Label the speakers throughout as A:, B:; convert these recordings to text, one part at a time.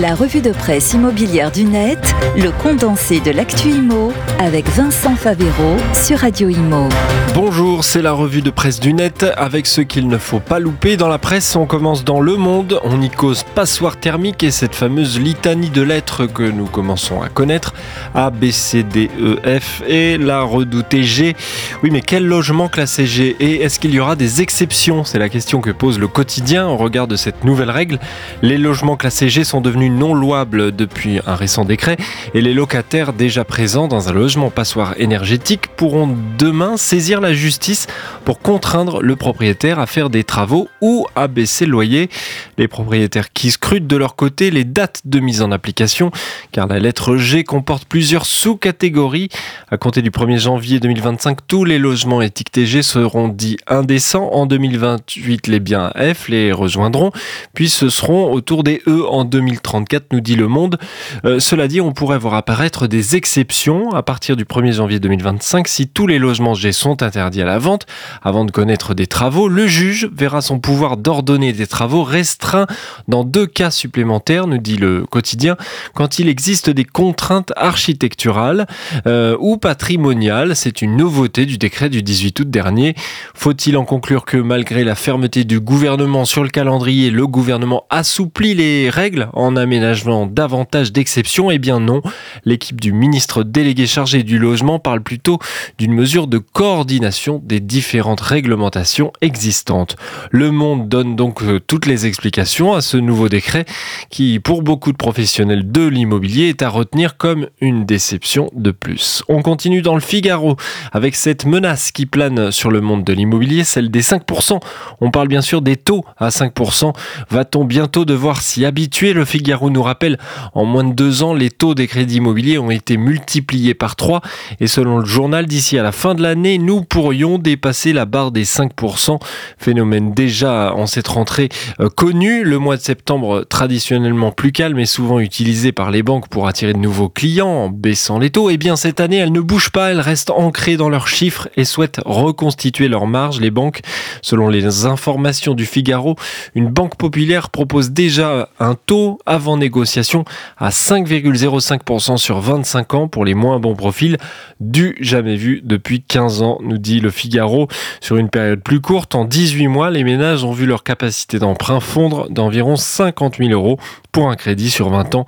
A: La revue de presse immobilière du net, le condensé de l'actu IMO avec Vincent Favero sur Radio Imo.
B: Bonjour, c'est la revue de presse du net avec ce qu'il ne faut pas louper. Dans la presse, on commence dans Le Monde, on y cause passoire thermique et cette fameuse litanie de lettres que nous commençons à connaître. A, B, C, D, E, F et la redoutée G. Oui, mais quel logement classé G Et est-ce qu'il y aura des exceptions? C'est la question que pose le quotidien au regard de cette nouvelle règle. Les logements classés G sont devenus non louables depuis un récent décret et les locataires déjà présents dans un logement passoire énergétique pourront demain saisir la justice pour contraindre le propriétaire à faire des travaux ou à baisser le loyer. Les propriétaires qui scrutent de leur côté les dates de mise en application car la lettre G comporte plusieurs sous-catégories. À compter du 1er janvier 2025, tous les logements étiquetés G seront dits indécents. En 2028, les biens F les rejoindront, puis ce seront autour des E en 2034, nous dit Le Monde. Euh, cela dit, on pourrait voir apparaître des exceptions à partir du 1er janvier 2025 si tous les logements G sont interdits à la vente. Avant de connaître des travaux, le juge verra son pouvoir d'ordonner des travaux restreint dans deux cas supplémentaires, nous dit le quotidien, quand il existe des contraintes architecturales euh, ou patrimoniales. C'est une nouveauté du décret du 18 août dernier. Faut-il en conclure que malgré la fermeté du gouvernement sur le calendrier, le gouvernement assouplit les règles en aménagement davantage d'exceptions Eh bien non. L'équipe du ministre délégué chargé du logement parle plutôt d'une mesure de coordination des différentes réglementations existantes. Le Monde donne donc euh, toutes les explications à ce nouveau décret qui, pour beaucoup de professionnels de l'immobilier, est à retenir comme une déception de plus. On continue dans le Figaro avec cette menace qui plane sur le monde de l'immobilier, celle des 5%. On parle bien sûr des taux à 5%. Va-t-on bientôt devoir s'y habituer? Le Figaro nous rappelle, en moins de deux ans, les taux des crédits immobiliers ont été multipliés par 3 et selon le journal, d'ici à la fin de l'année, nous pourrions dépasser la barre des 5%. Phénomène déjà en cette rentrée euh, connu. Le mois de septembre, traditionnellement plus calme et souvent utilisé par les banques pour attirer de nouveaux clients en baissant les taux. Et eh bien cette année, elles ne bougent pas, elles restent ancrées dans leurs chiffres et souhaitent reconstituer leurs marges. Les banques, selon les informations du Figaro, une banque populaire propose déjà un taux avant négociation à 5,05% sur 25 ans pour les moins bons profils, du jamais vu depuis 15 ans, nous dit le Figaro. Sur une période plus courte, en 18 mois, les ménages ont vu leur capacité d'emprunt fondre d'environ 50 000 euros pour un crédit sur 20 ans.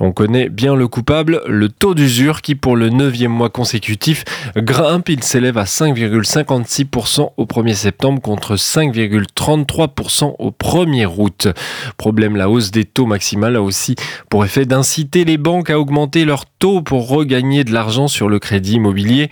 B: On connaît bien le coupable, le taux d'usure qui pour le 9e mois consécutif grimpe, il s'élève à 5,56% au 1er septembre contre 5,33% au 1er août. Problème, la hausse des taux maximales a aussi pour effet d'inciter les banques à augmenter leurs taux pour regagner de l'argent sur le crédit immobilier.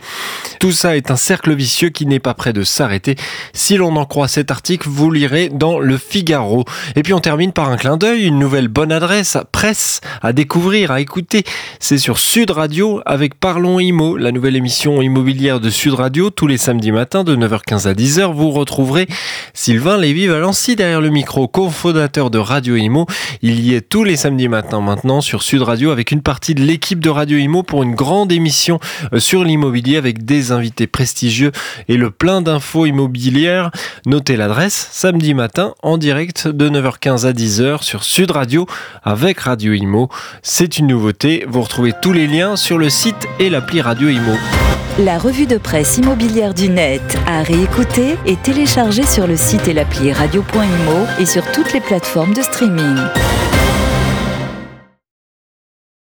B: Tout ça est un cercle vicieux qui n'est pas prêt de s'arrêter. Si l'on en croit cet article, vous lirez dans le Figaro. Et puis on termine par un clin d'œil, une nouvelle bonne adresse, presse, à découvrir, à écouter. C'est sur Sud Radio avec Parlons Imo, la nouvelle émission immobilière de Sud Radio, tous les samedis matins de 9h15 à 10h. Vous retrouverez Sylvain Lévy-Valency derrière le micro, cofondateur de Radio Imo. Il y est tous les samedis matins maintenant sur Sud Radio avec une partie de l'équipe de Radio Imo pour une grande émission euh, sur l'immobilier avec des invités prestigieux et le plein d'infos immobilières. Notez l'adresse samedi matin en direct de 9h15 à 10h sur Sud Radio avec Radio Imo. C'est une nouveauté. Vous retrouvez tous les liens sur le site et l'appli Radio Imo.
A: La revue de presse immobilière du net à réécouter et télécharger sur le site et l'appli radio.imo et sur toutes les plateformes de streaming.